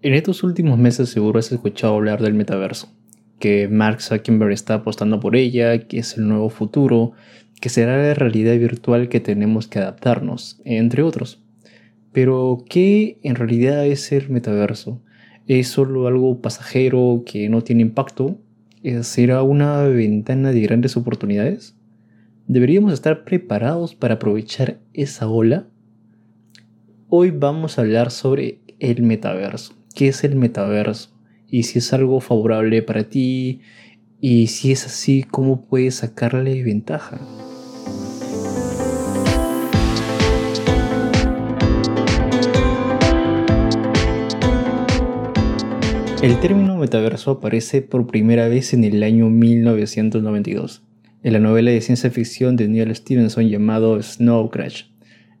En estos últimos meses seguro has escuchado hablar del metaverso, que Mark Zuckerberg está apostando por ella, que es el nuevo futuro, que será la realidad virtual que tenemos que adaptarnos, entre otros. Pero, ¿qué en realidad es el metaverso? ¿Es solo algo pasajero que no tiene impacto? ¿Será una ventana de grandes oportunidades? ¿Deberíamos estar preparados para aprovechar esa ola? Hoy vamos a hablar sobre el metaverso qué es el metaverso y si es algo favorable para ti y si es así, cómo puedes sacarle ventaja. El término metaverso aparece por primera vez en el año 1992, en la novela de ciencia ficción de Neil Stevenson llamado Snow Crash,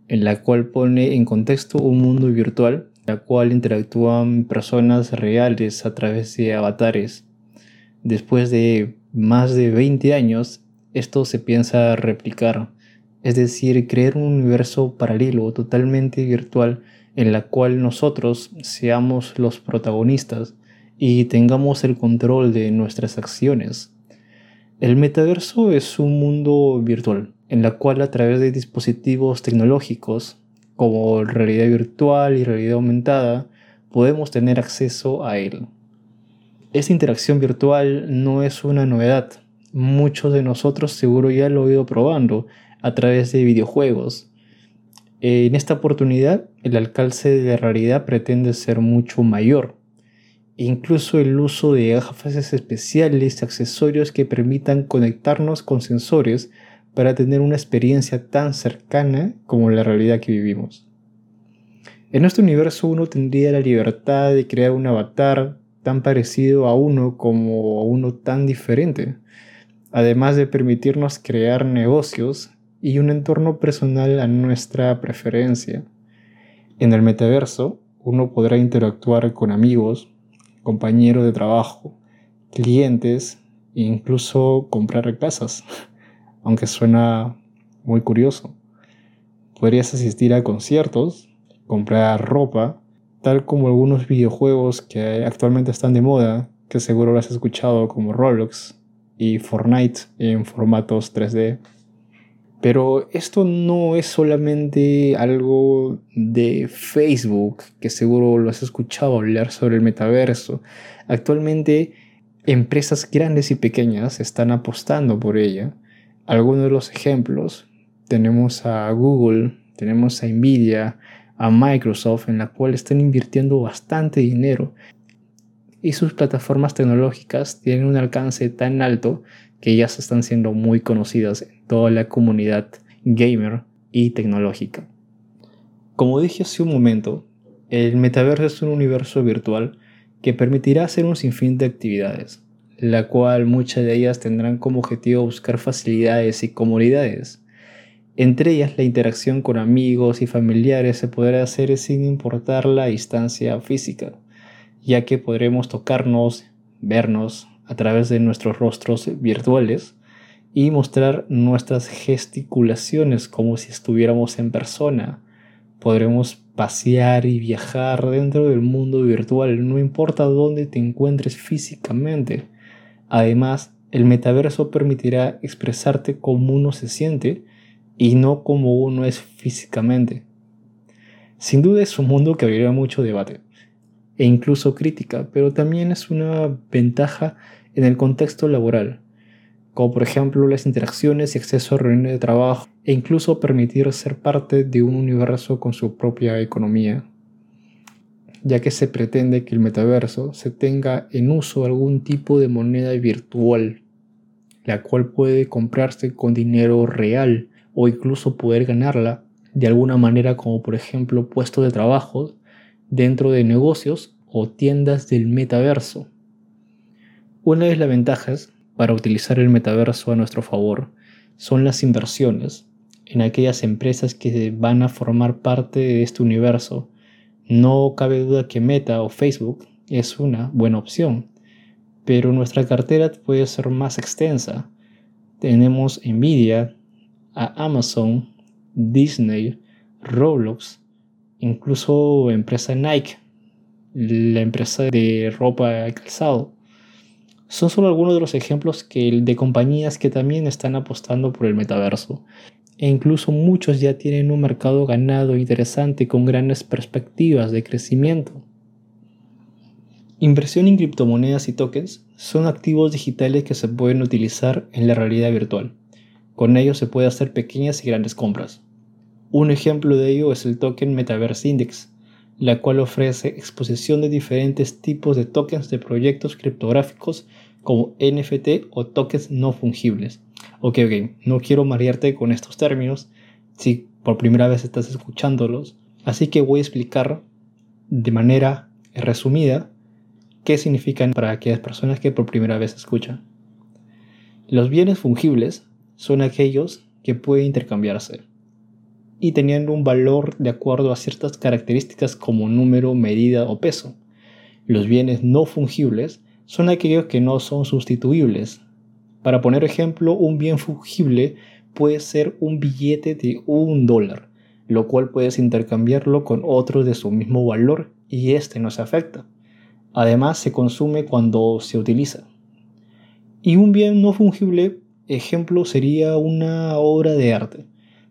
en la cual pone en contexto un mundo virtual la cual interactúan personas reales a través de avatares. Después de más de 20 años, esto se piensa replicar, es decir, crear un universo paralelo totalmente virtual en la cual nosotros seamos los protagonistas y tengamos el control de nuestras acciones. El metaverso es un mundo virtual, en la cual a través de dispositivos tecnológicos como realidad virtual y realidad aumentada, podemos tener acceso a él. Esta interacción virtual no es una novedad. Muchos de nosotros seguro ya lo han ido probando a través de videojuegos. En esta oportunidad, el alcance de la realidad pretende ser mucho mayor. Incluso el uso de gafas especiales y accesorios que permitan conectarnos con sensores para tener una experiencia tan cercana como la realidad que vivimos. En nuestro universo uno tendría la libertad de crear un avatar tan parecido a uno como a uno tan diferente, además de permitirnos crear negocios y un entorno personal a nuestra preferencia. En el metaverso, uno podrá interactuar con amigos, compañeros de trabajo, clientes e incluso comprar casas aunque suena muy curioso. Podrías asistir a conciertos, comprar ropa, tal como algunos videojuegos que actualmente están de moda, que seguro lo has escuchado como Roblox y Fortnite en formatos 3D. Pero esto no es solamente algo de Facebook, que seguro lo has escuchado hablar sobre el metaverso. Actualmente empresas grandes y pequeñas están apostando por ella algunos de los ejemplos, tenemos a Google, tenemos a Nvidia, a Microsoft, en la cual están invirtiendo bastante dinero y sus plataformas tecnológicas tienen un alcance tan alto que ya se están siendo muy conocidas en toda la comunidad gamer y tecnológica. Como dije hace un momento, el metaverso es un universo virtual que permitirá hacer un sinfín de actividades, la cual muchas de ellas tendrán como objetivo buscar facilidades y comodidades. Entre ellas la interacción con amigos y familiares se podrá hacer sin importar la distancia física, ya que podremos tocarnos, vernos a través de nuestros rostros virtuales y mostrar nuestras gesticulaciones como si estuviéramos en persona. Podremos pasear y viajar dentro del mundo virtual, no importa dónde te encuentres físicamente Además, el metaverso permitirá expresarte como uno se siente y no como uno es físicamente. Sin duda es un mundo que abrirá mucho debate e incluso crítica, pero también es una ventaja en el contexto laboral, como por ejemplo las interacciones y acceso a reuniones de trabajo e incluso permitir ser parte de un universo con su propia economía ya que se pretende que el metaverso se tenga en uso algún tipo de moneda virtual, la cual puede comprarse con dinero real o incluso poder ganarla de alguna manera como por ejemplo puestos de trabajo dentro de negocios o tiendas del metaverso. Una de las ventajas para utilizar el metaverso a nuestro favor son las inversiones en aquellas empresas que van a formar parte de este universo no cabe duda que Meta o Facebook es una buena opción, pero nuestra cartera puede ser más extensa. Tenemos Nvidia, Amazon, Disney, Roblox, incluso empresa Nike, la empresa de ropa y calzado. Son solo algunos de los ejemplos de compañías que también están apostando por el metaverso. E incluso muchos ya tienen un mercado ganado interesante con grandes perspectivas de crecimiento. Inversión en criptomonedas y tokens son activos digitales que se pueden utilizar en la realidad virtual. Con ellos se puede hacer pequeñas y grandes compras. Un ejemplo de ello es el token Metaverse Index, la cual ofrece exposición de diferentes tipos de tokens de proyectos criptográficos como NFT o tokens no fungibles. Ok, ok, no quiero marearte con estos términos si por primera vez estás escuchándolos, así que voy a explicar de manera resumida qué significan para aquellas personas que por primera vez escuchan. Los bienes fungibles son aquellos que pueden intercambiarse y teniendo un valor de acuerdo a ciertas características como número, medida o peso. Los bienes no fungibles son aquellos que no son sustituibles. Para poner ejemplo, un bien fungible puede ser un billete de un dólar, lo cual puedes intercambiarlo con otro de su mismo valor y este no se afecta. Además, se consume cuando se utiliza. Y un bien no fungible, ejemplo, sería una obra de arte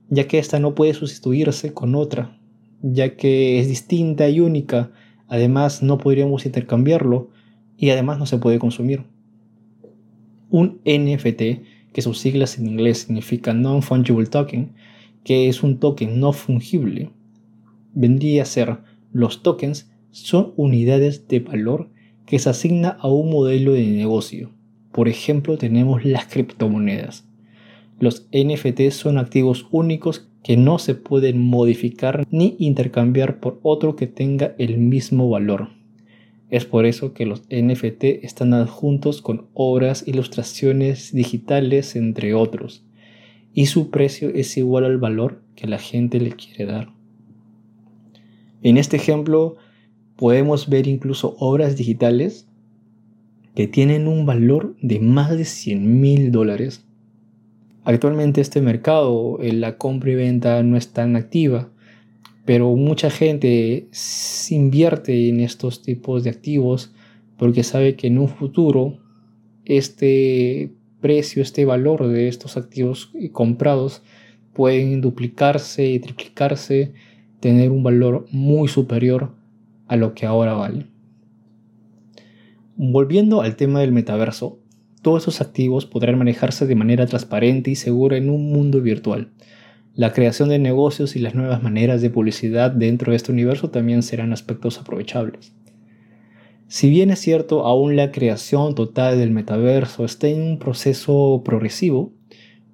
ya que ésta no puede sustituirse con otra, ya que es distinta y única, además no podríamos intercambiarlo y además no se puede consumir. Un NFT, que sus siglas en inglés significa Non-Fungible Token, que es un token no fungible, vendría a ser los tokens son unidades de valor que se asigna a un modelo de negocio. Por ejemplo, tenemos las criptomonedas. Los NFT son activos únicos que no se pueden modificar ni intercambiar por otro que tenga el mismo valor. Es por eso que los NFT están adjuntos con obras, ilustraciones digitales, entre otros, y su precio es igual al valor que la gente le quiere dar. En este ejemplo podemos ver incluso obras digitales que tienen un valor de más de 100 mil dólares. Actualmente este mercado, eh, la compra y venta no es tan activa, pero mucha gente invierte en estos tipos de activos porque sabe que en un futuro este precio, este valor de estos activos comprados pueden duplicarse y triplicarse, tener un valor muy superior a lo que ahora vale. Volviendo al tema del metaverso, todos esos activos podrán manejarse de manera transparente y segura en un mundo virtual. La creación de negocios y las nuevas maneras de publicidad dentro de este universo también serán aspectos aprovechables. Si bien es cierto, aún la creación total del metaverso está en un proceso progresivo,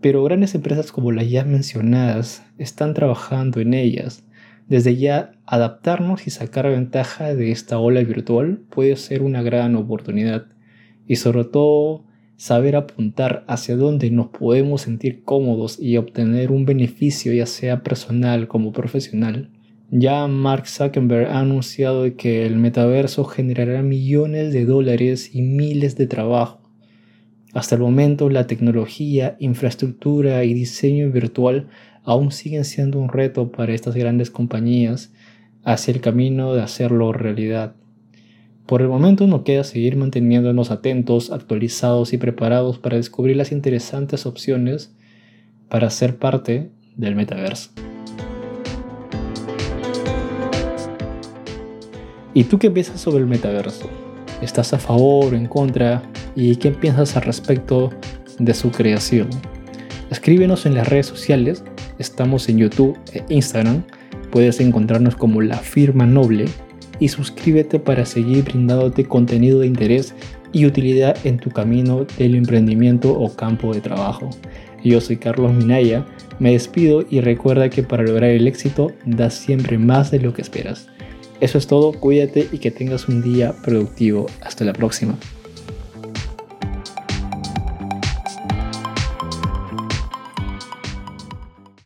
pero grandes empresas como las ya mencionadas están trabajando en ellas. Desde ya, adaptarnos y sacar ventaja de esta ola virtual puede ser una gran oportunidad. Y sobre todo, saber apuntar hacia dónde nos podemos sentir cómodos y obtener un beneficio ya sea personal como profesional. Ya Mark Zuckerberg ha anunciado que el metaverso generará millones de dólares y miles de trabajo. Hasta el momento la tecnología, infraestructura y diseño virtual aún siguen siendo un reto para estas grandes compañías hacia el camino de hacerlo realidad. Por el momento nos queda seguir manteniéndonos atentos, actualizados y preparados para descubrir las interesantes opciones para ser parte del metaverso. ¿Y tú qué piensas sobre el metaverso? ¿Estás a favor o en contra? ¿Y qué piensas al respecto de su creación? Escríbenos en las redes sociales, estamos en YouTube e Instagram, puedes encontrarnos como La Firma Noble y suscríbete para seguir brindándote contenido de interés y utilidad en tu camino del emprendimiento o campo de trabajo. Yo soy Carlos Minaya, me despido y recuerda que para lograr el éxito das siempre más de lo que esperas. Eso es todo, cuídate y que tengas un día productivo. Hasta la próxima.